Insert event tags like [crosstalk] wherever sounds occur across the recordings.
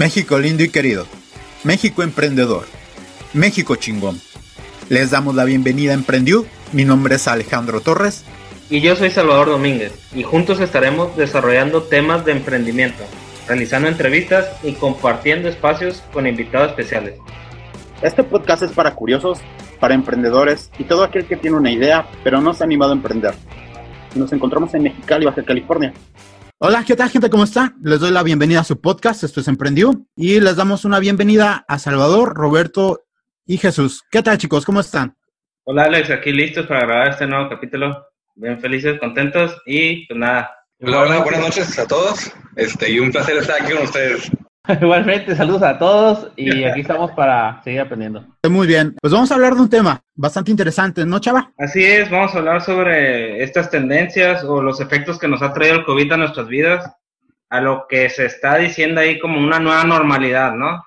México lindo y querido. México emprendedor. México chingón. Les damos la bienvenida a Emprendió. Mi nombre es Alejandro Torres. Y yo soy Salvador Domínguez. Y juntos estaremos desarrollando temas de emprendimiento, realizando entrevistas y compartiendo espacios con invitados especiales. Este podcast es para curiosos, para emprendedores y todo aquel que tiene una idea pero no se ha animado a emprender. Nos encontramos en Mexicali, Baja California. Hola, ¿qué tal gente? ¿Cómo está? Les doy la bienvenida a su podcast, esto es Emprendió, y les damos una bienvenida a Salvador, Roberto y Jesús. ¿Qué tal chicos? ¿Cómo están? Hola Alex, aquí listos para grabar este nuevo capítulo. Bien felices, contentos y pues nada. Hola, hola, buenas noches a todos. Este, y un placer estar aquí con ustedes. [laughs] Igualmente, saludos a todos y [laughs] aquí estamos para seguir aprendiendo. Muy bien, pues vamos a hablar de un tema bastante interesante, ¿no, Chava? Así es, vamos a hablar sobre estas tendencias o los efectos que nos ha traído el COVID a nuestras vidas, a lo que se está diciendo ahí como una nueva normalidad, ¿no?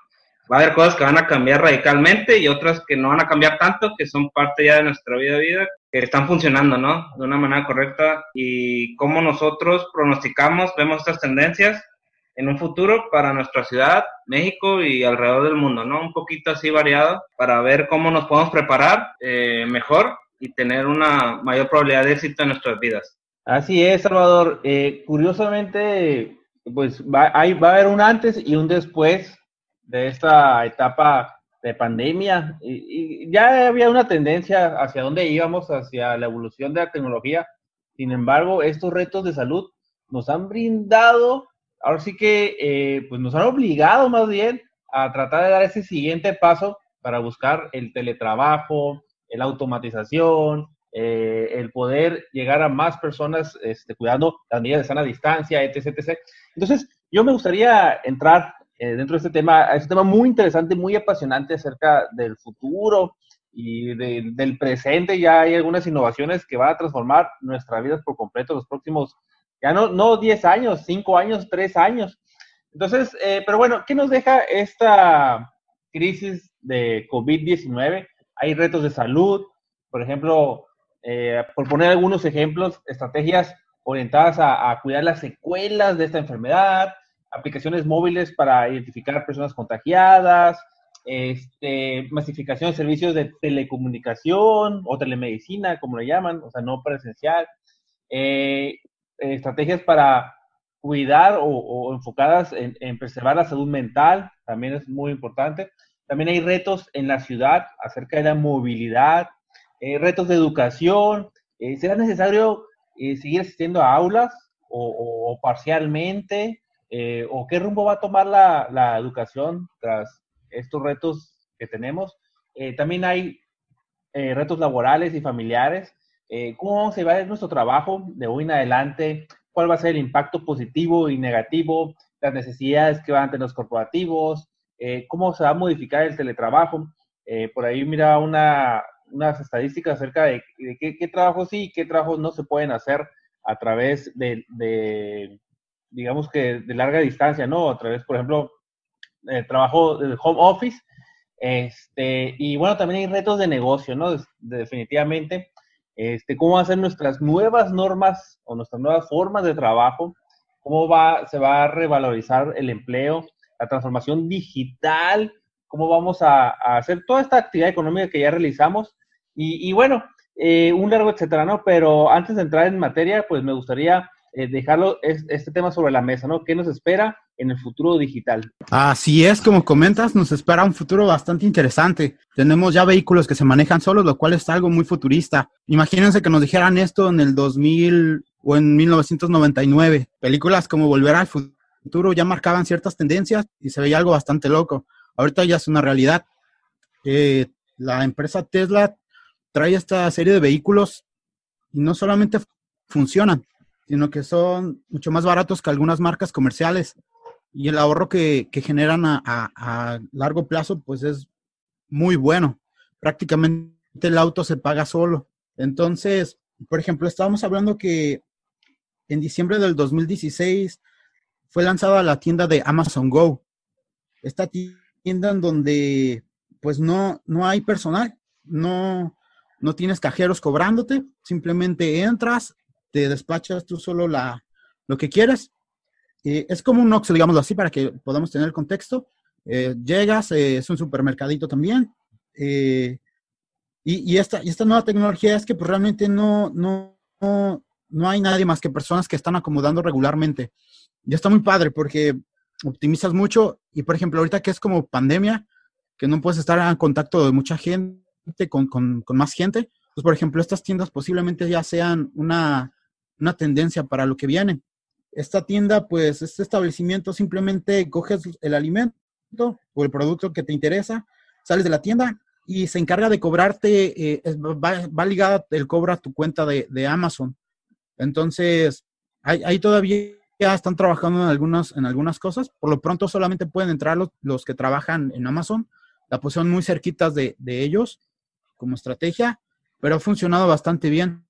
Va a haber cosas que van a cambiar radicalmente y otras que no van a cambiar tanto, que son parte ya de nuestra vida vida, que están funcionando, ¿no? De una manera correcta y cómo nosotros pronosticamos, vemos estas tendencias en un futuro para nuestra ciudad, México y alrededor del mundo, ¿no? Un poquito así variado para ver cómo nos podemos preparar eh, mejor y tener una mayor probabilidad de éxito en nuestras vidas. Así es, Salvador. Eh, curiosamente, pues va, hay, va a haber un antes y un después de esta etapa de pandemia. Y, y ya había una tendencia hacia dónde íbamos, hacia la evolución de la tecnología. Sin embargo, estos retos de salud nos han brindado ahora sí que eh, pues nos han obligado más bien a tratar de dar ese siguiente paso para buscar el teletrabajo, la automatización, eh, el poder llegar a más personas este, cuidando las medidas de sana distancia, etc, etc. Entonces, yo me gustaría entrar eh, dentro de este tema, es un tema muy interesante, muy apasionante acerca del futuro y de, del presente. Ya hay algunas innovaciones que van a transformar nuestras vidas por completo los próximos ya no, no 10 años, 5 años, 3 años. Entonces, eh, pero bueno, ¿qué nos deja esta crisis de COVID-19? Hay retos de salud, por ejemplo, eh, por poner algunos ejemplos, estrategias orientadas a, cuidar las secuelas de esta enfermedad, aplicaciones móviles para identificar personas contagiadas, este, masificación de servicios de telecomunicación o telemedicina, como le llaman, o sea, no presencial, eh, estrategias para cuidar o, o enfocadas en, en, preservar la salud mental, también es muy importante. También hay retos en la ciudad acerca de la movilidad, eh, retos de educación. Eh, ¿Será necesario eh, seguir asistiendo a aulas o, o parcialmente? Eh, ¿O qué rumbo va a tomar la, la, educación tras estos retos que tenemos? Eh, también hay eh, retos laborales y familiares eh, cómo vamos a llevar nuestro trabajo de hoy en adelante, cuál va a ser el impacto positivo y negativo, las necesidades que van a tener los corporativos, eh, cómo se va a modificar el teletrabajo. Eh, por ahí mira una, unas estadísticas acerca de, qué, qué, trabajos sí y qué trabajos no se pueden hacer a través de, digamos que de larga distancia, ¿no? A través, por ejemplo, del trabajo del home office. Este, y bueno, también hay retos de negocio, ¿no? De, definitivamente este, cómo van a ser nuestras nuevas normas o nuestras nuevas formas de trabajo, cómo va, se va a revalorizar el empleo, la transformación digital, cómo vamos a, hacer toda esta actividad económica que ya realizamos y, bueno, eh, un largo etcétera, ¿no? Pero antes de entrar en materia, pues me gustaría eh, dejarlo es, este tema sobre la mesa, ¿no? ¿Qué nos espera en el futuro digital? Así es, como comentas, nos espera un futuro bastante interesante. Tenemos ya vehículos que se manejan solos, lo cual es algo muy futurista. Imagínense que nos dijeran esto en el 2000 o en 1999. Películas como Volver al futuro ya marcaban ciertas tendencias y se veía algo bastante loco. Ahorita ya es una realidad. Eh, la empresa Tesla trae esta serie de vehículos y no solamente funcionan, sino que son mucho más baratos que algunas marcas comerciales y el ahorro que, generan a, a, a, largo plazo pues es muy bueno. Prácticamente el auto se paga solo. Entonces, por ejemplo, estábamos hablando que en diciembre del 2016 fue lanzada la tienda de Amazon Go. Esta tienda en donde pues no, no hay personal, no, no tienes cajeros cobrándote, simplemente entras, te despachas tú solo la, lo que quieres eh, es como un Oxxo, digámoslo así, para que podamos tener el contexto. Eh, llegas, eh, es un supermercadito también. y, y, esta, y esta nueva tecnología es que pues, realmente no, no, no, hay nadie más que personas que están acomodando regularmente. Y está muy padre porque optimizas mucho. Y por ejemplo, ahorita que es como pandemia, que no puedes estar en contacto de mucha gente, con, con, con más gente, pues por ejemplo, estas tiendas posiblemente ya sean una, una tendencia para lo que viene esta tienda, pues este establecimiento simplemente coges el alimento o el producto que te interesa, sales de la tienda y se encarga de cobrarte, eh, va, ligada el cobro a tu cuenta de, Amazon. Entonces, ahí, todavía están trabajando en algunas, en algunas cosas. Por lo pronto solamente pueden entrar los, los que trabajan en Amazon. La posición muy cerquitas de, de ellos como estrategia, pero ha funcionado bastante bien.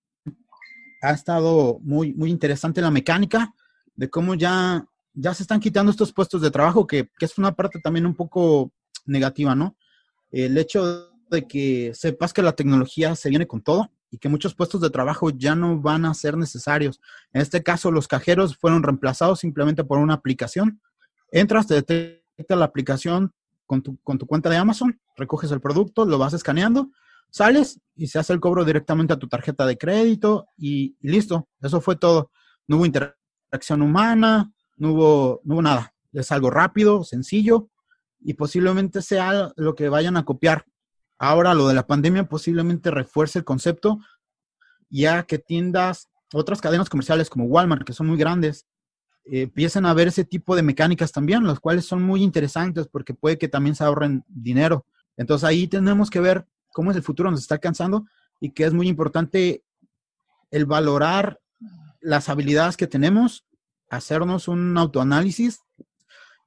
Ha estado muy, muy interesante la mecánica de cómo ya, ya se están quitando estos puestos de trabajo, que, es una parte también un poco negativa, ¿no? El hecho de que sepas que la tecnología se viene con todo y que muchos puestos de trabajo ya no van a ser necesarios. En este caso, los cajeros fueron reemplazados simplemente por una aplicación. Entras, te detecta la aplicación con tu, con tu cuenta de Amazon, recoges el producto, lo vas escaneando, sales y se hace el cobro directamente a tu tarjeta de crédito y, y listo. Eso fue todo. No hubo interés acción humana, no hubo, no hubo nada. Es algo rápido, sencillo y posiblemente sea lo que vayan a copiar. Ahora lo de la pandemia posiblemente refuerce el concepto, ya que tiendas, otras cadenas comerciales como Walmart, que son muy grandes, eh, empiecen a ver ese tipo de mecánicas también, las cuales son muy interesantes porque puede que también se ahorren dinero. Entonces ahí tenemos que ver cómo es el futuro nos está alcanzando y que es muy importante el valorar las habilidades que tenemos, hacernos un autoanálisis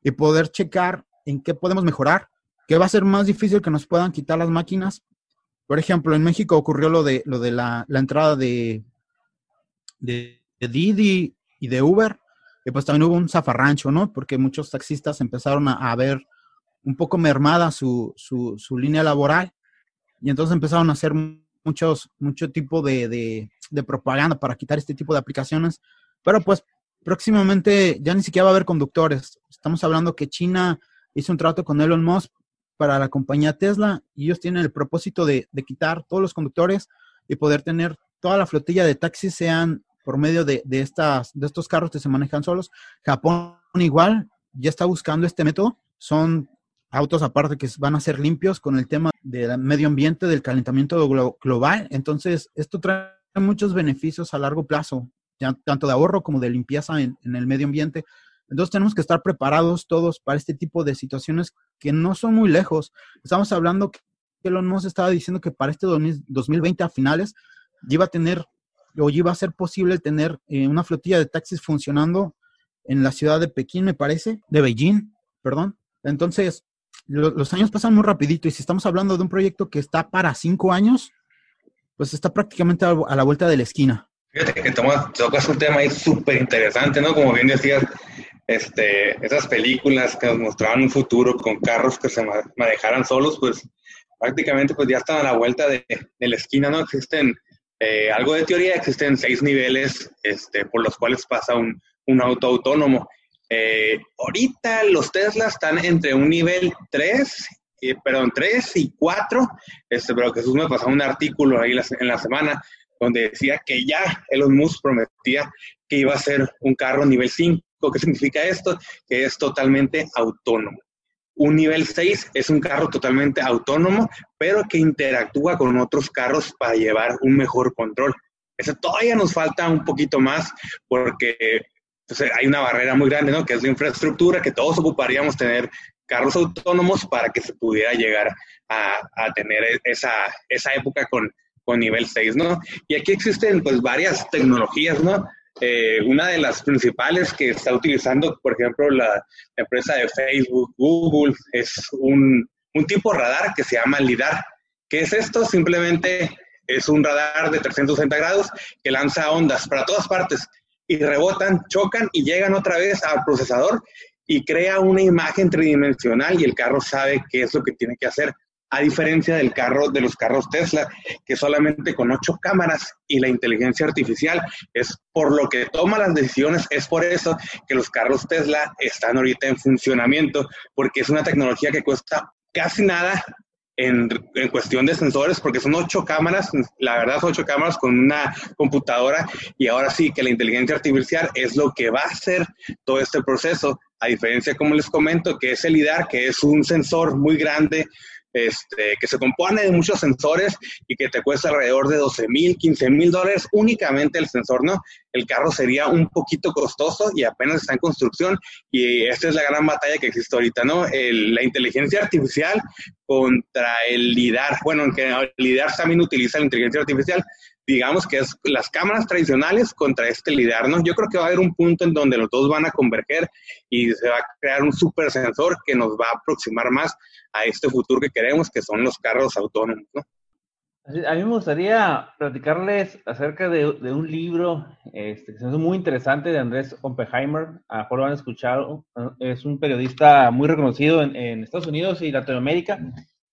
y poder checar en qué podemos mejorar, qué va a ser más difícil que nos puedan quitar las máquinas. Por ejemplo, en México ocurrió lo de, lo de la, entrada de, de, Didi y de Uber, y pues también hubo un zafarrancho, ¿no? Porque muchos taxistas empezaron a, ver un poco mermada su, su, línea laboral y entonces empezaron a hacer muchos, mucho tipo de, de propaganda para quitar este tipo de aplicaciones, pero pues próximamente ya ni siquiera va a haber conductores. Estamos hablando que China hizo un trato con Elon Musk para la compañía Tesla y ellos tienen el propósito de, quitar todos los conductores y poder tener toda la flotilla de taxis sean por medio de, estas, de estos carros que se manejan solos. Japón igual ya está buscando este método. Son autos aparte que van a ser limpios con el tema del medio ambiente, del calentamiento global. Entonces, esto trae muchos beneficios a largo plazo, ya, tanto de ahorro como de limpieza en, el medio ambiente. Entonces tenemos que estar preparados todos para este tipo de situaciones que no son muy lejos. Estamos hablando que Elon Musk estaba diciendo que para este 2020 a finales iba a tener o iba a ser posible tener eh, una flotilla de taxis funcionando en la ciudad de Pekín, me parece, de Beijing, perdón. Entonces, los años pasan muy rapidito y si estamos hablando de un proyecto que está para cinco años, pues está prácticamente a la vuelta de la esquina. Fíjate que tocas un tema ahí súper interesante, ¿no? Como bien decías, este, esas películas que nos mostraban un futuro con carros que se manejaran solos, pues prácticamente pues ya están a la vuelta de, la esquina, ¿no? Existen, eh, algo de teoría, existen seis niveles este, por los cuales pasa un auto autónomo. Eh, ahorita los Tesla están entre un nivel 3 eh, perdón, tres y cuatro, este, pero Jesús me pasó un artículo ahí en la semana donde decía que ya Elon Musk prometía que iba a ser un carro nivel 5. ¿Qué significa esto? Que es totalmente autónomo. Un nivel 6 es un carro totalmente autónomo, pero que interactúa con otros carros para llevar un mejor control. Eso todavía nos falta un poquito más porque pues, hay una barrera muy grande, ¿no? Que es la infraestructura, que todos ocuparíamos tener carros autónomos para que se pudiera llegar a, tener esa, esa época con, con nivel 6, ¿no? Y aquí existen pues varias tecnologías, ¿no? Eh, una de las principales que está utilizando, por ejemplo, la, empresa de Facebook, Google, es un, un tipo radar que se llama LIDAR. ¿Qué es esto? Simplemente es un radar de 360 grados que lanza ondas para todas partes y rebotan, chocan y llegan otra vez al procesador y crea una imagen tridimensional y el carro sabe qué es lo que tiene que hacer. a diferencia del carro, de los carros Tesla, que solamente con ocho cámaras y la inteligencia artificial es por lo que toma las decisiones, es por eso que los carros Tesla están ahorita en funcionamiento, porque es una tecnología que cuesta casi nada en, en, cuestión de sensores, porque son ocho cámaras, la verdad son ocho cámaras con una computadora, y ahora sí que la inteligencia artificial es lo que va a hacer todo este proceso, a diferencia, como les comento, que es el LIDAR, que es un sensor muy grande, este, que se compone de muchos sensores y que te cuesta alrededor de 12 mil, 15 mil dólares únicamente el sensor, ¿no? El carro sería un poquito costoso y apenas está en construcción y esta es la gran batalla que existe ahorita, ¿no? la inteligencia artificial contra el LIDAR. Bueno, aunque el LIDAR también utiliza la inteligencia artificial, digamos que es las cámaras tradicionales contra este LIDAR, ¿no? Yo creo que va a haber un punto en donde los dos van a converger y se va a crear un super sensor que nos va a aproximar más a este futuro que queremos, que son los carros autónomos, ¿no? A mí me gustaría platicarles acerca de, un libro este, que es muy interesante de Andrés Oppenheimer. A lo mejor lo han escuchado. Es un periodista muy reconocido en, Estados Unidos y Latinoamérica.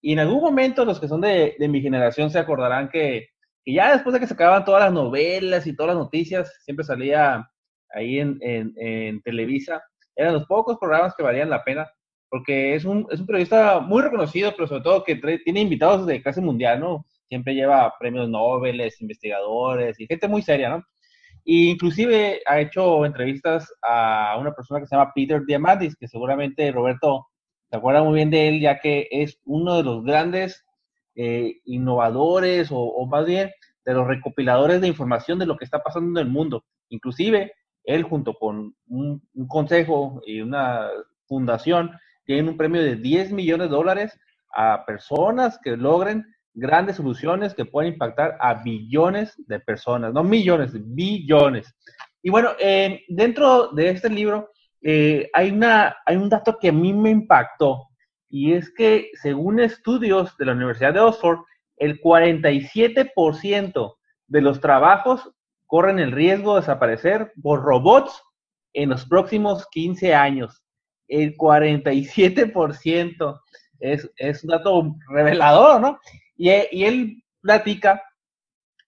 Y en algún momento los que son de mi generación se acordarán que y ya después de que se acababan todas las novelas y todas las noticias, siempre salía ahí en, en, Televisa. Eran los pocos programas que valían la pena, porque es un, es un periodista muy reconocido, pero sobre todo que tiene invitados de clase mundial, ¿no? Siempre lleva premios Nobel, investigadores y gente muy seria, ¿no? E inclusive ha hecho entrevistas a una persona que se llama Peter Diamandis, que seguramente Roberto se acuerda muy bien de él, ya que es uno de los grandes eh, innovadores o, más bien de los recopiladores de información de lo que está pasando en el mundo. Inclusive, él junto con un, consejo y una fundación tienen un premio de 10 millones de dólares a personas que logren grandes soluciones que pueden impactar a billones de personas, no millones, billones. Y bueno, eh, dentro de este libro eh, hay, una, hay un dato que a mí me impactó y es que según estudios de la Universidad de Oxford, el 47% de los trabajos corren el riesgo de desaparecer por robots en los próximos 15 años. El 47% es, es un dato revelador, ¿no? Y, él platica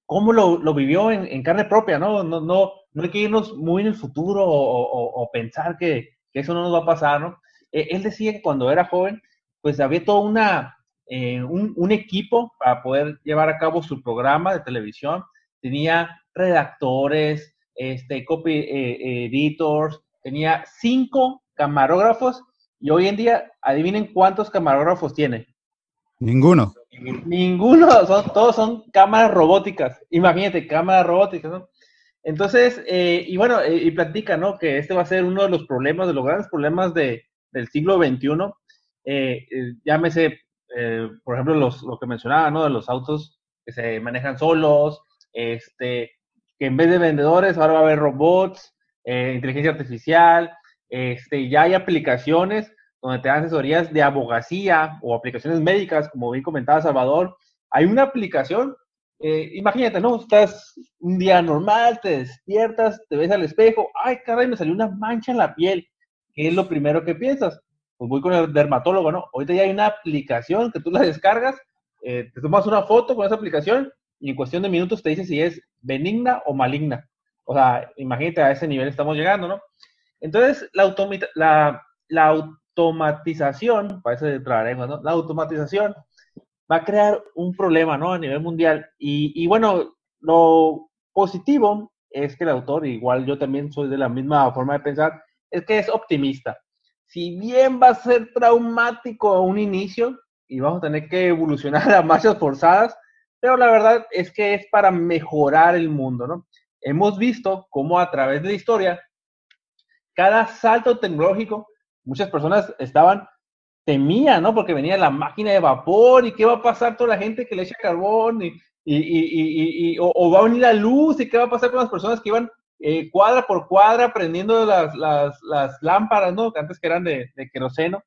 cómo lo, vivió en, carne propia, ¿no? No, no, no hay que irnos muy en el futuro o, pensar que, que, eso no nos va a pasar, ¿no? E, él decía que cuando era joven pues había todo una, eh, un, equipo para poder llevar a cabo su programa de televisión. Tenía redactores, este, copy eh, editors, tenía cinco camarógrafos y hoy en día, adivinen cuántos camarógrafos tiene. Ninguno. Ninguno, son, todos son cámaras robóticas. Imagínate, cámaras robóticas, ¿no? Entonces, eh, y bueno, y platica, ¿no? Que este va a ser uno de los problemas, de los grandes problemas de, del siglo XXI, eh, eh, llámese, eh, por ejemplo, los, lo que mencionaba, ¿no? De los autos que se manejan solos, este, que en vez de vendedores ahora va a haber robots, eh, inteligencia artificial, este, ya hay aplicaciones donde te dan asesorías de abogacía o aplicaciones médicas, como bien comentaba Salvador. Hay una aplicación, imagínate, ¿no? Estás un día normal, te despiertas, te ves al espejo, ay, caray, me salió una mancha en la piel. ¿Qué es lo primero que piensas? Pues voy con el dermatólogo, ¿no? Ahorita ya hay una aplicación que tú la descargas, eh, te tomas una foto con esa aplicación y en cuestión de minutos te dice si es benigna o maligna. O sea, imagínate a ese nivel estamos llegando, ¿no? Entonces, la, la, la automatización, parece traeremos, ¿no? La automatización va a crear un problema, ¿no? A nivel mundial. Y bueno, lo positivo es que el autor, igual yo también soy de la misma forma de pensar, es que es optimista si bien va a ser traumático a un inicio y vamos a tener que evolucionar [laughs] a marchas forzadas, pero la verdad es que es para mejorar el mundo, ¿no? Hemos visto cómo a través de la historia, cada salto tecnológico, muchas personas estaban, temían, ¿no? Porque venía la máquina de vapor y qué va a pasar toda la gente que le echa carbón y, y, y, y o, o, va a venir la luz y qué va a pasar con las personas que iban eh, cuadra por cuadra prendiendo las, las, las, lámparas, ¿no? Que antes que eran de, de queroseno,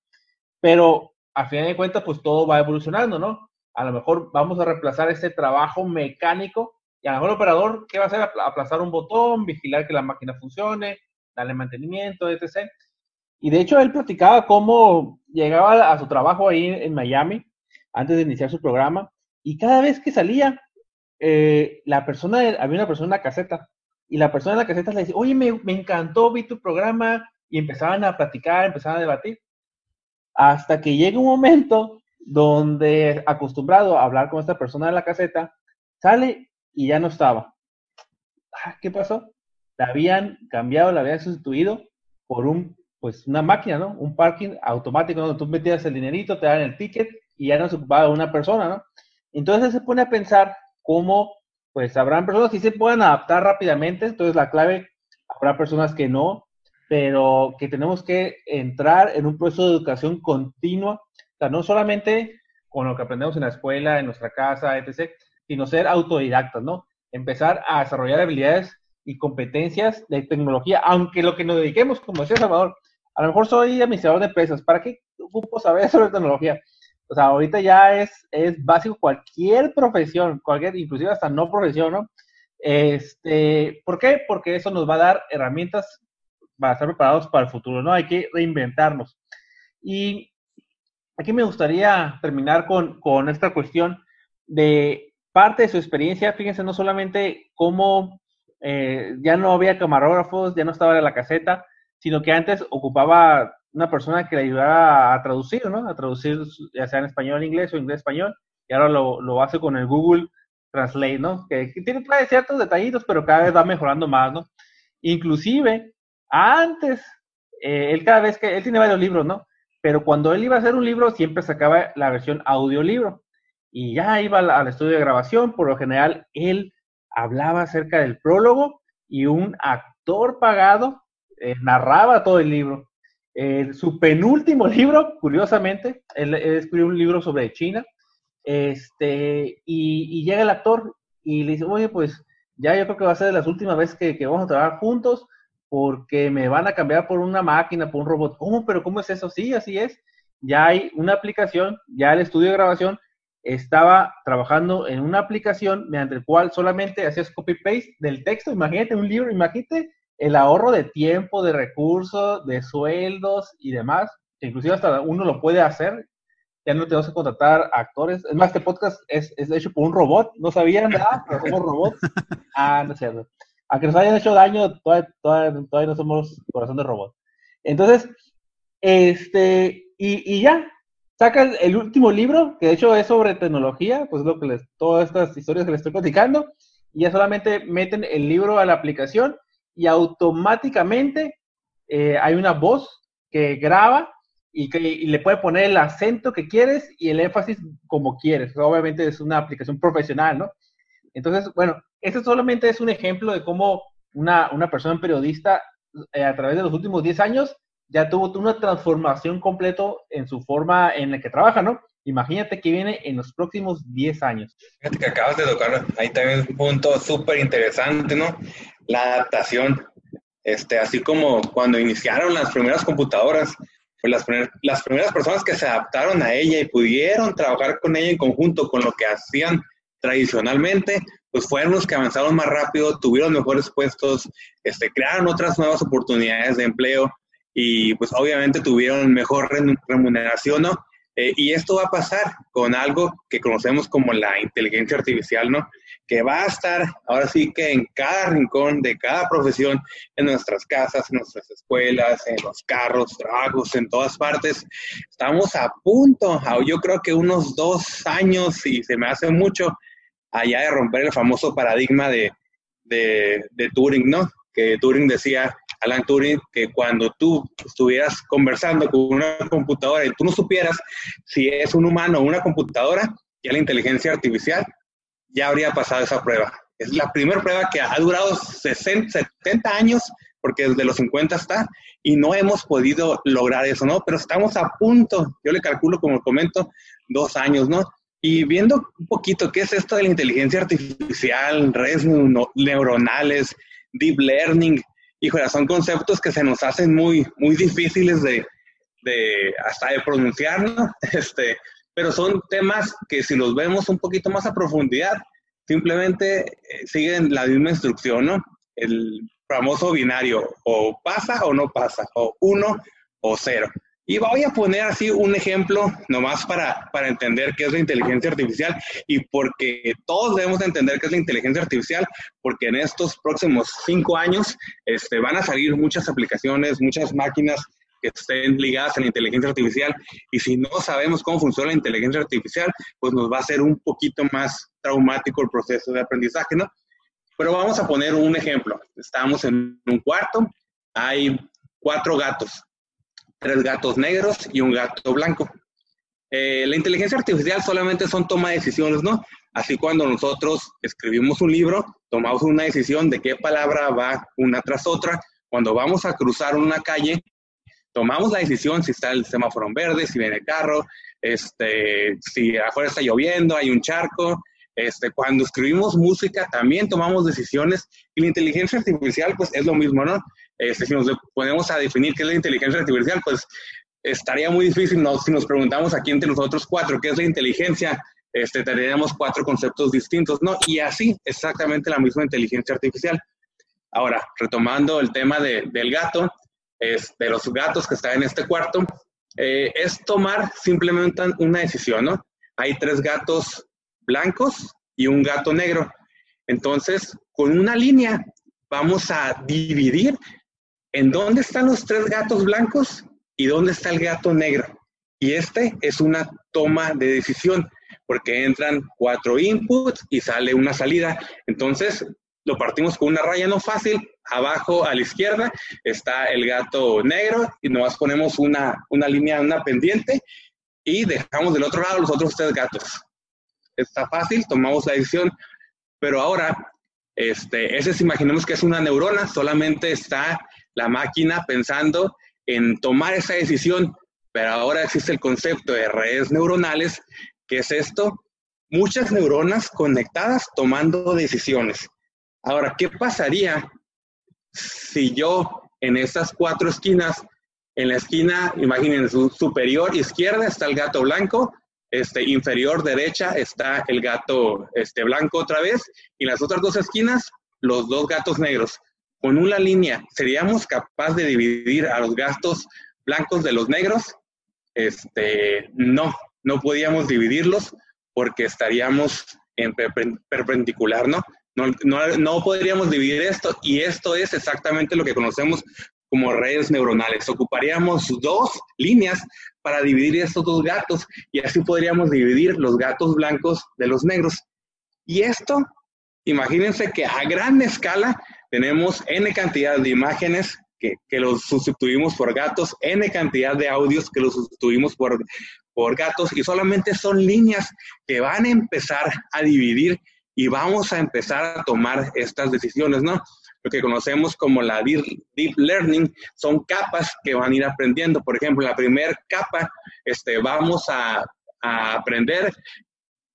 pero a fin de cuentas, pues todo va evolucionando, ¿no? A lo mejor vamos a reemplazar ese trabajo mecánico y a lo mejor el operador, ¿qué va a hacer? Aplazar un botón, vigilar que la máquina funcione, darle mantenimiento, etc. Y de hecho él platicaba cómo llegaba a su trabajo ahí en Miami antes de iniciar su programa, y cada vez que salía, eh, la persona, había una persona en la caseta, y la persona en la caseta le decía, oye, me, me encantó, vi tu programa, y empezaban a platicar, empezaban a debatir, hasta que llega un momento donde acostumbrado a hablar con esta persona de la caseta, sale y ya no estaba. Ah, ¿Qué pasó? La habían cambiado, la habían sustituido por un, pues una máquina, ¿no? Un parking automático donde tú metías el dinerito, te dan el ticket y ya no se ocupaba una persona, ¿no? Entonces se pone a pensar cómo, pues habrán personas que se puedan adaptar rápidamente, entonces la clave, habrá personas que no, pero que tenemos que entrar en un proceso de educación continua, no solamente con lo que aprendemos en la escuela, en nuestra casa, etc., sino ser autodidactas, ¿no? Empezar a desarrollar habilidades y competencias de tecnología, aunque lo que nos dediquemos, como decía Salvador, a lo mejor soy administrador de empresas, ¿para qué ocupo saber [laughs] sobre tecnología? O sea, ahorita ya es, es básico cualquier profesión, cualquier, inclusive hasta no profesión, ¿no? Este, ¿Por qué? Porque eso nos va a dar herramientas para estar preparados para el futuro, ¿no? Hay que reinventarnos. Y aquí me gustaría terminar con, con esta cuestión de parte de su experiencia, fíjense, no solamente cómo eh, ya no había camarógrafos, ya no estaba en la caseta, sino que antes ocupaba una persona que le ayudara a traducir, ¿no? A traducir ya sea en español, inglés o inglés-español, y ahora lo, lo, hace con el Google Translate, ¿no? Que, tiene ciertos detallitos, pero cada vez va mejorando más, ¿no? Inclusive, antes, eh, él cada vez que, él tiene varios libros, ¿no? Pero cuando él iba a hacer un libro, siempre sacaba la versión audiolibro. Y ya iba al, estudio de grabación, por lo general, él hablaba acerca del prólogo y un actor pagado eh, narraba todo el libro. Su penúltimo [laughs] libro, curiosamente, él, escribió un libro sobre China, este, y, llega el actor y le dice, oye, pues ya yo creo que va a ser las últimas veces que, que vamos a trabajar juntos, porque me van a cambiar por una máquina, por un robot. ¿Cómo? ¿Pero cómo es eso? Sí, así es. Ya hay una aplicación, ya el estudio de grabación estaba trabajando en una aplicación mediante el cual solamente hacías copy-paste del texto. Imagínate un libro, imagínate el ahorro de tiempo, de recursos, de sueldos y demás. Inclusive hasta uno lo puede hacer. Ya no tenemos que contratar actores. Es más, este podcast es, es hecho por un robot. No sabían nada, pero somos robots. [laughs] Ah, no es cierto a que nos hayan hecho daño, todavía, todavía, no somos corazón de robot. Entonces, este, y, y, ya, sacan el último libro, que de hecho es sobre tecnología, pues lo que les, todas estas historias que les estoy platicando, y ya solamente meten el libro a la aplicación y automáticamente eh, hay una voz que graba y que le puede poner el acento que quieres y el énfasis como quieres. Obviamente es una aplicación profesional, ¿no? Entonces, bueno, este solamente es un ejemplo de cómo una, una persona periodista eh, a través de los últimos 10 años ya tuvo una transformación completa en su forma en la que trabaja, ¿no? Imagínate que viene en los próximos 10 años. Fíjate que acabas de tocar ahí también un punto súper interesante, ¿no? La adaptación. Este, así como cuando iniciaron las primeras computadoras, pues las, las primeras personas que se adaptaron a ella y pudieron trabajar con ella en conjunto con lo que hacían tradicionalmente, pues fueron los que avanzaron más rápido, tuvieron mejores puestos, este, crearon otras nuevas oportunidades de empleo y pues obviamente tuvieron mejor remuneración, ¿no? Eh, y esto va a pasar con algo que conocemos como la inteligencia artificial, ¿no? Que va a estar ahora sí que en cada rincón de cada profesión, en nuestras casas, en nuestras escuelas, en los carros, trabajos, en todas partes. Estamos a punto, yo creo que unos dos años, y se me hace mucho, allá de romper el famoso paradigma de, de, Turing, ¿no? Que Turing decía, Alan Turing, que cuando tú estuvieras conversando con una computadora y tú no supieras si es un humano o una computadora, ya la inteligencia artificial ya habría pasado esa prueba. Es la primera prueba que ha durado 60, 70 años, porque desde los 50 está, y no hemos podido lograr eso, ¿no? Pero estamos a punto, yo le calculo, como comento, dos años, ¿no? Y viendo un poquito qué es esto de la inteligencia artificial, redes neuronales, deep learning, híjole, son conceptos que se nos hacen muy, muy difíciles de, de hasta de pronunciar, ¿no? [laughs] Este, pero son temas que si los vemos un poquito más a profundidad, simplemente eh, siguen la misma instrucción, ¿no? El famoso binario, o pasa o no pasa, o uno o cero. Y voy a poner así un ejemplo nomás para, para entender qué es la inteligencia artificial y porque todos debemos entender qué es la inteligencia artificial, porque en estos próximos cinco años este, van a salir muchas aplicaciones, muchas máquinas que estén ligadas a la inteligencia artificial y si no sabemos cómo funciona la inteligencia artificial, pues nos va a ser un poquito más traumático el proceso de aprendizaje, ¿no? Pero vamos a poner un ejemplo. Estamos en un cuarto, hay cuatro gatos tres gatos negros y un gato blanco. Eh, la inteligencia artificial solamente son toma de decisiones, ¿no? Así cuando nosotros escribimos un libro, tomamos una decisión de qué palabra va una tras otra. Cuando vamos a cruzar una calle, tomamos la decisión si está el semáforo en verde, si viene el carro, este, si afuera está lloviendo, hay un charco. Este, cuando escribimos música también tomamos decisiones y la inteligencia artificial pues es lo mismo, ¿no? Si nos ponemos a definir qué es la inteligencia artificial, pues estaría muy difícil ¿no? si nos preguntamos aquí entre nosotros cuatro qué es la inteligencia, este, tendríamos cuatro conceptos distintos, ¿no? Y así, exactamente la misma inteligencia artificial. Ahora, retomando el tema de, del gato, es, de los gatos que están en este cuarto, eh, es tomar simplemente una decisión, ¿no? Hay tres gatos blancos y un gato negro. Entonces, con una línea vamos a dividir en dónde están los tres gatos blancos y dónde está el gato negro. Y este es una toma de decisión, porque entran cuatro inputs y sale una salida. Entonces, lo partimos con una raya no fácil. Abajo a la izquierda está el gato negro y nos ponemos una, una línea, una pendiente y dejamos del otro lado los otros tres gatos. Está fácil, tomamos la decisión, pero ahora, este, ese imaginemos que es una neurona, solamente está la máquina pensando en tomar esa decisión, pero ahora existe el concepto de redes neuronales, que es esto, muchas neuronas conectadas tomando decisiones. Ahora, ¿qué pasaría si yo en estas cuatro esquinas, en la esquina, imaginen, su superior izquierda está el gato blanco, este inferior derecha está el gato este blanco otra vez y las otras dos esquinas los dos gatos negros con una línea, ¿seríamos capaces de dividir a los gastos blancos de los negros? Este, no, no podíamos dividirlos porque estaríamos en perpendicular, ¿no? No, no, no podríamos dividir esto y esto es exactamente lo que conocemos como redes neuronales. Ocuparíamos dos líneas para dividir estos dos gatos y así podríamos dividir los gatos blancos de los negros. Y esto, imagínense que a gran escala tenemos N cantidad de imágenes que, los sustituimos por gatos, N cantidad de audios que los sustituimos por, por gatos y solamente son líneas que van a empezar a dividir y vamos a empezar a tomar estas decisiones, ¿no? Lo que conocemos como la deep, learning son capas que van a ir aprendiendo. Por ejemplo, la primera capa, este, vamos a, a aprender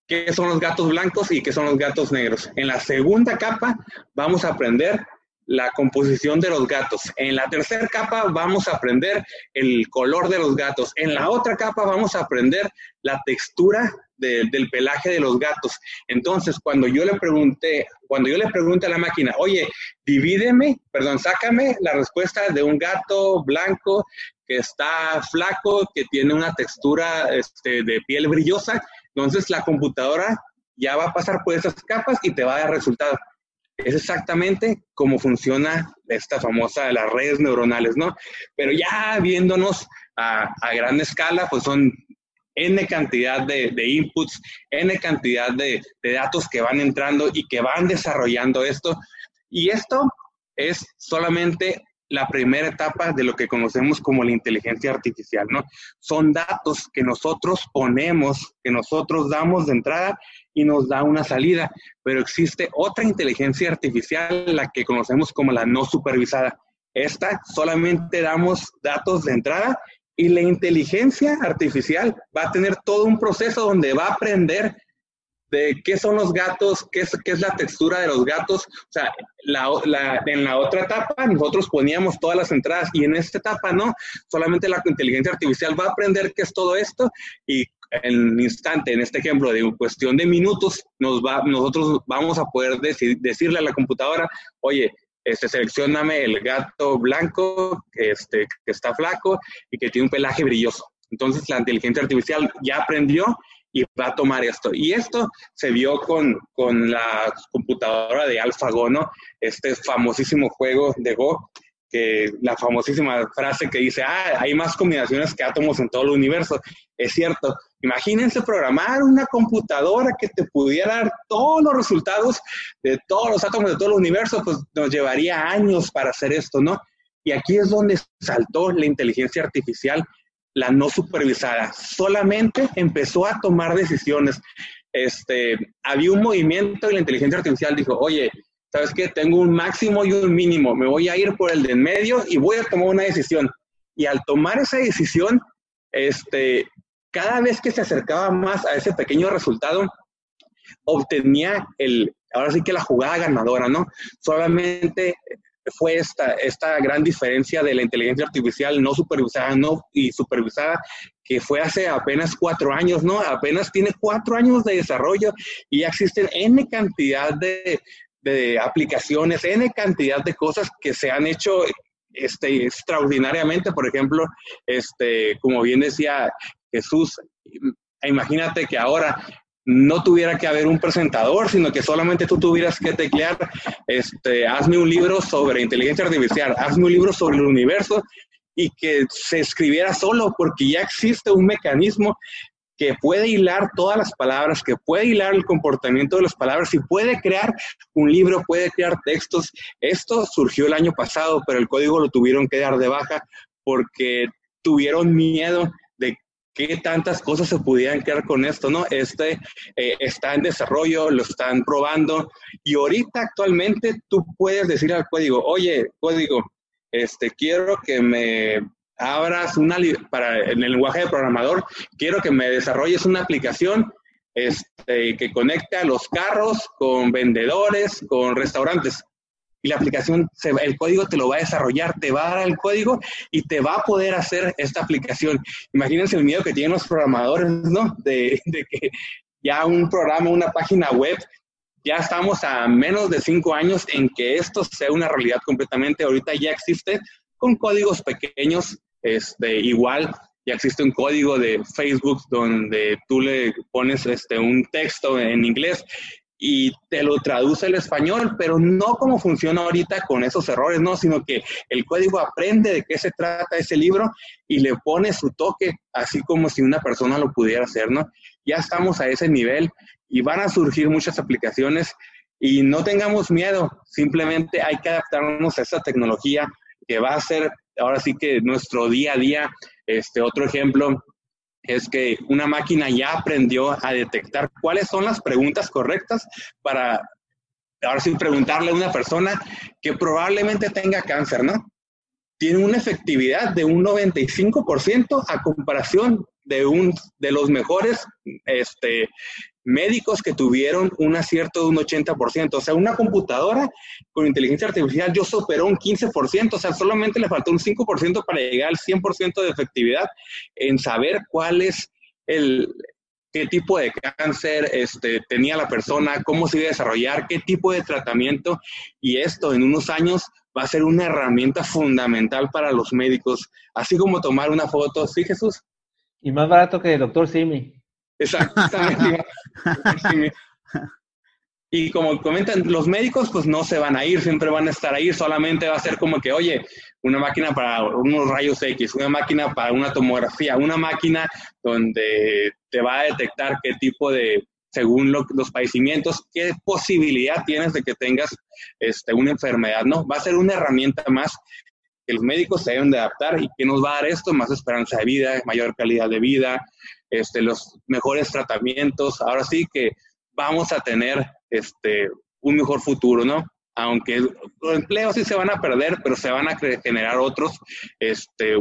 qué son los gatos blancos y qué son los gatos negros. En la segunda capa vamos a aprender la composición de los gatos. En la tercera capa vamos a aprender el color de los gatos. En la otra capa vamos a aprender la textura del pelaje de los gatos. Entonces, cuando yo le pregunté, cuando yo le pregunté a la máquina, oye, divídeme, perdón, sácame la respuesta de un gato blanco que está flaco, que tiene una textura este, de piel brillosa, entonces la computadora ya va a pasar por esas capas y te va a dar resultado. Es exactamente cómo funciona esta famosa de las redes neuronales, ¿no? Pero ya viéndonos a, gran escala, pues son N cantidad de, inputs, N cantidad de, de, datos que van entrando y que van desarrollando esto. Y esto es solamente la primera etapa de lo que conocemos como la inteligencia artificial, ¿no? Son datos que nosotros ponemos, que nosotros damos de entrada y nos da una salida, pero existe otra inteligencia artificial, la que conocemos como la no supervisada. Esta solamente damos datos de entrada y la inteligencia artificial va a tener todo un proceso donde va a aprender de qué son los gatos, qué es, qué es la textura de los gatos. O sea, la, en la otra etapa nosotros poníamos todas las entradas y en esta etapa no, solamente la inteligencia artificial va a aprender qué es todo esto y en un instante, en este ejemplo de cuestión de minutos, nos va, nosotros vamos a poder decirle a la computadora, oye, este, seleccioname el gato blanco, este, que está flaco y que tiene un pelaje brilloso. Entonces la inteligencia artificial ya aprendió y va a tomar esto. Y esto se vio con, con la computadora de AlphaGo, ¿no? Este famosísimo juego de Go, que la famosísima frase que dice, ah, hay más combinaciones que átomos en todo el universo. Es cierto. Imagínense programar una computadora que te pudiera dar todos los resultados de todos los átomos de todo el universo, pues nos llevaría años para hacer esto, ¿no? Y aquí es donde saltó la inteligencia artificial la no supervisada. Solamente empezó a tomar decisiones. Este, había un movimiento y la inteligencia artificial dijo, oye, ¿sabes qué? Tengo un máximo y un mínimo. Me voy a ir por el de en medio y voy a tomar una decisión. Y al tomar esa decisión, este, cada vez que se acercaba más a ese pequeño resultado, obtenía el, ahora sí que la jugada ganadora, ¿no? Solamente fue esta, esta gran diferencia de la inteligencia artificial no supervisada no, y supervisada que fue hace apenas cuatro años, ¿no? Apenas tiene cuatro años de desarrollo y ya existen N cantidad de, de aplicaciones, N cantidad de cosas que se han hecho este, extraordinariamente. Por ejemplo, este, como bien decía Jesús, imagínate que ahora no tuviera que haber un presentador, sino que solamente tú tuvieras que teclear, este, hazme un libro sobre inteligencia artificial, hazme un libro sobre el universo y que se escribiera solo, porque ya existe un mecanismo que puede hilar todas las palabras, que puede hilar el comportamiento de las palabras y puede crear un libro, puede crear textos. Esto surgió el año pasado, pero el código lo tuvieron que dar de baja porque tuvieron miedo qué tantas cosas se pudieran crear con esto, ¿no? Este eh, está en desarrollo, lo están probando y ahorita actualmente tú puedes decir al código, oye, código, este, quiero que me abras una, para, en el lenguaje de programador, quiero que me desarrolles una aplicación este, que conecte a los carros con vendedores, con restaurantes y la aplicación, el código te lo va a desarrollar, te va a dar el código y te va a poder hacer esta aplicación. Imagínense el miedo que tienen los programadores, ¿no? De, que ya un programa, una página web, ya estamos a menos de cinco años en que esto sea una realidad completamente. Ahorita ya existe con códigos pequeños, este, igual ya existe un código de Facebook donde tú le pones este, un texto en inglés y te lo traduce el español, pero no como funciona ahorita con esos errores, no, sino que el código aprende de qué se trata ese libro y le pone su toque, así como si una persona lo pudiera hacer, ¿no? Ya estamos a ese nivel y van a surgir muchas aplicaciones y no tengamos miedo, simplemente hay que adaptarnos a esa tecnología que va a ser ahora sí que nuestro día a día. Este otro ejemplo es que una máquina ya aprendió a detectar cuáles son las preguntas correctas para, ahora sí, preguntarle a una persona que probablemente tenga cáncer, ¿no? Tiene una efectividad de un 95% a comparación de, un, de los mejores este, médicos que tuvieron un acierto de un 80%. O sea, una computadora con inteligencia artificial yo superó un 15%, o sea, solamente le faltó un 5% para llegar al 100% de efectividad en saber cuál es el qué tipo de cáncer este, tenía la persona, cómo se iba a desarrollar, qué tipo de tratamiento y esto en unos años va a ser una herramienta fundamental para los médicos, así como tomar una foto, ¿sí Jesús? Y más barato que el doctor Simi. Exactamente. y como comentan, los médicos pues no se van a ir, siempre van a estar ahí, solamente va a ser como que, oye, una máquina para unos rayos X, una máquina para una tomografía, una máquina donde te va a detectar qué tipo de, según los padecimientos, qué posibilidad tienes de que tengas este, una enfermedad, ¿no? Va a ser una herramienta más que los médicos se deben de adaptar y que nos va a dar esto, más esperanza de vida, mayor calidad de vida, este, los mejores tratamientos. Ahora sí que vamos a tener este, un mejor futuro, ¿no? Aunque los empleos sí se van a perder, pero se van a generar otros, este,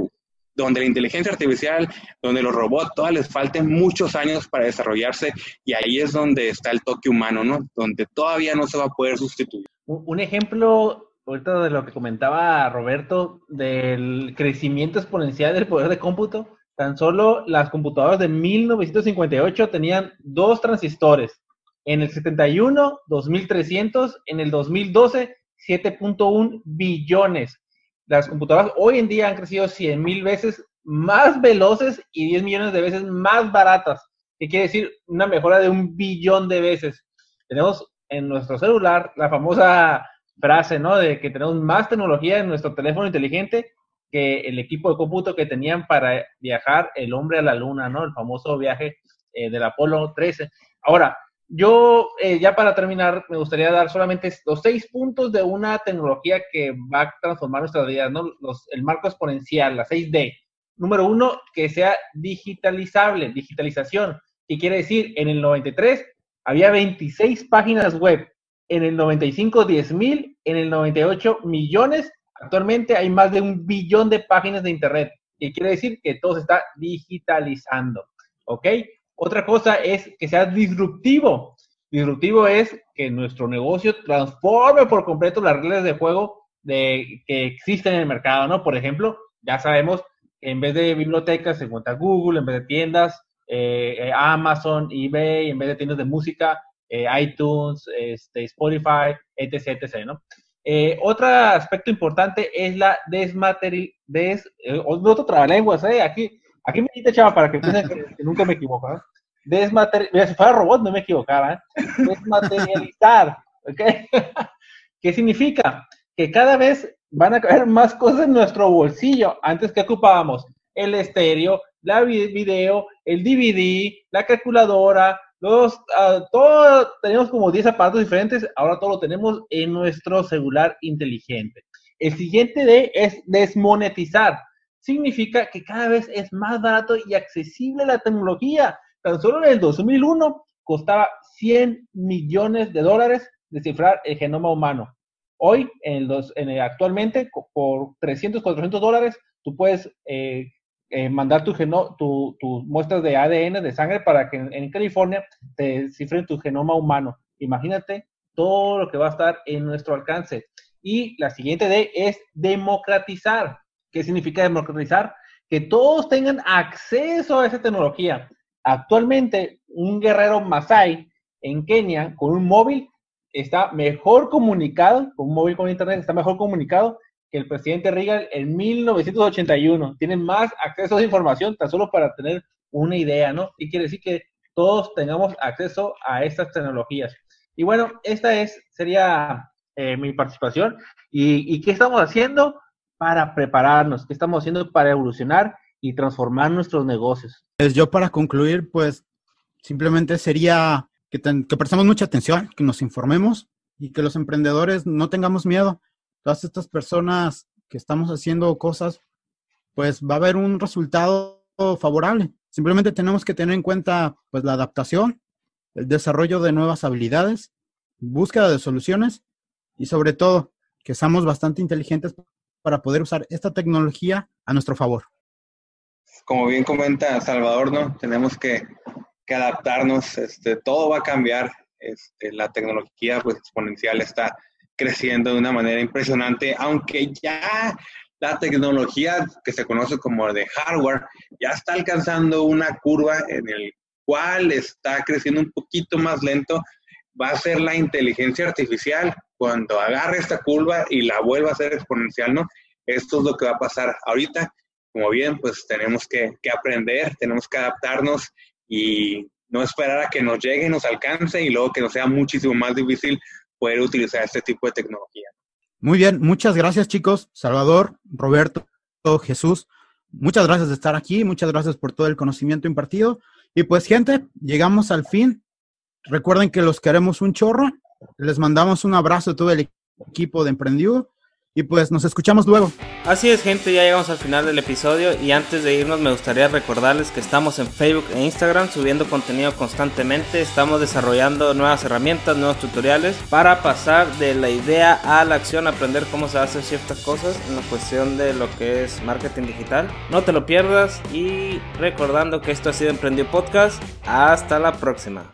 donde la inteligencia artificial, donde los robots, todas les falten muchos años para desarrollarse y ahí es donde está el toque humano, ¿no? Donde todavía no se va a poder sustituir. Un ejemplo ahorita de lo que comentaba Roberto, del crecimiento exponencial del poder de cómputo, tan solo las computadoras de 1958 tenían dos transistores. En el 71, 2300, en el 2012, 7.1 billones. Las computadoras hoy en día han crecido 100 mil veces más veloces y 10 millones de veces más baratas. ¿Qué quiere decir? Una mejora de un billón de veces. Tenemos en nuestro celular la famosa frase, ¿no? De que tenemos más tecnología en nuestro teléfono inteligente que el equipo de cómputo que tenían para viajar el hombre a la luna, ¿no? El famoso viaje eh, del Apolo 13. Ahora, yo eh, ya para terminar me gustaría dar solamente los seis puntos de una tecnología que va a transformar nuestra vida, ¿no? Los, el marco exponencial, la 6D. Número uno, que sea digitalizable, digitalización. ¿Qué quiere decir? En el 93 había 26 páginas web, en el 95 10 mil, en el 98 millones, actualmente hay más de un billón de páginas de Internet. ¿Qué quiere decir? Que todo se está digitalizando. ¿Ok? Otra cosa es que sea disruptivo. Disruptivo es que nuestro negocio transforme por completo las reglas de juego de, que existen en el mercado, ¿no? Por ejemplo, ya sabemos que en vez de bibliotecas se encuentra Google, en vez de tiendas, eh, eh, Amazon, eBay, en vez de tiendas de música, eh, iTunes, este, Spotify, etc., etc., ¿no? otro aspecto importante es la desmaterial... Des, otro trabalenguas, ¿eh? Aquí, aquí me dice, chava, para que piensen que, nunca me equivoco, ¿no? Desmaterial... Si fuera robot no me equivocaba, ¿eh? Desmaterializar, [laughs] ¿ok? ¿Qué significa? Que cada vez van a caber más cosas en nuestro bolsillo. Antes que ocupábamos el estéreo, la video, el DVD, la calculadora, los, uh, todo, tenemos como 10 aparatos diferentes, ahora todo lo tenemos en nuestro celular inteligente. El siguiente D es desmonetizar. Significa que cada vez es más barato y accesible la tecnología. Tan solo en el 2001 costaba 100 millones de dólares descifrar el genoma humano. Hoy, en el en actualmente, por 300, 400 dólares, tú puedes eh, eh, mandar tus tu, tu muestras de ADN, de sangre, para que en, California te cifren tu genoma humano. Imagínate todo lo que va a estar en nuestro alcance. Y la siguiente D es democratizar. ¿Qué significa democratizar? Que todos tengan acceso a esa tecnología. Actualmente, un guerrero Masai en Kenia con un móvil está mejor comunicado, con un móvil con internet está mejor comunicado que el presidente Reagan en 1981. Tienen más acceso a información tan solo para tener una idea, ¿no? Y quiere decir que todos tengamos acceso a estas tecnologías. Y bueno, esta es, sería eh, mi participación. ¿Y, qué estamos haciendo para prepararnos? ¿Qué estamos haciendo para evolucionar y transformar nuestros negocios? Pues yo para concluir, pues simplemente sería que, que prestemos mucha atención, que nos informemos y que los emprendedores no tengamos miedo todas estas personas que estamos haciendo cosas, pues va a haber un resultado favorable. Simplemente tenemos que tener en cuenta pues la adaptación, el desarrollo de nuevas habilidades, búsqueda de soluciones y sobre todo que seamos bastante inteligentes para poder usar esta tecnología a nuestro favor. Como bien comenta Salvador, ¿no? Tenemos que, que adaptarnos, este, todo va a cambiar, este, la tecnología pues exponencial está creciendo de una manera impresionante, aunque ya la tecnología que se conoce como de hardware ya está alcanzando una curva en el cual está creciendo un poquito más lento, va a ser la inteligencia artificial cuando agarre esta curva y la vuelva a ser exponencial, ¿no? Esto es lo que va a pasar ahorita. Como bien, pues tenemos que, que aprender, tenemos que adaptarnos y no esperar a que nos llegue, nos alcance y luego que nos sea muchísimo más difícil poder utilizar este tipo de tecnología. Muy bien, muchas gracias chicos. Salvador, Roberto, Jesús, muchas gracias de estar aquí, muchas gracias por todo el conocimiento impartido. Y pues gente, llegamos al fin. Recuerden que los queremos un chorro. Les mandamos un abrazo a todo el equipo de Emprendido y pues nos escuchamos luego. Así es gente, ya llegamos al final del episodio y antes de irnos me gustaría recordarles que estamos en Facebook e Instagram subiendo contenido constantemente, estamos desarrollando nuevas herramientas, nuevos tutoriales para pasar de la idea a la acción, aprender cómo se hacen ciertas cosas en la cuestión de lo que es marketing digital. No te lo pierdas y recordando que esto ha sido Emprendido Podcast, hasta la próxima.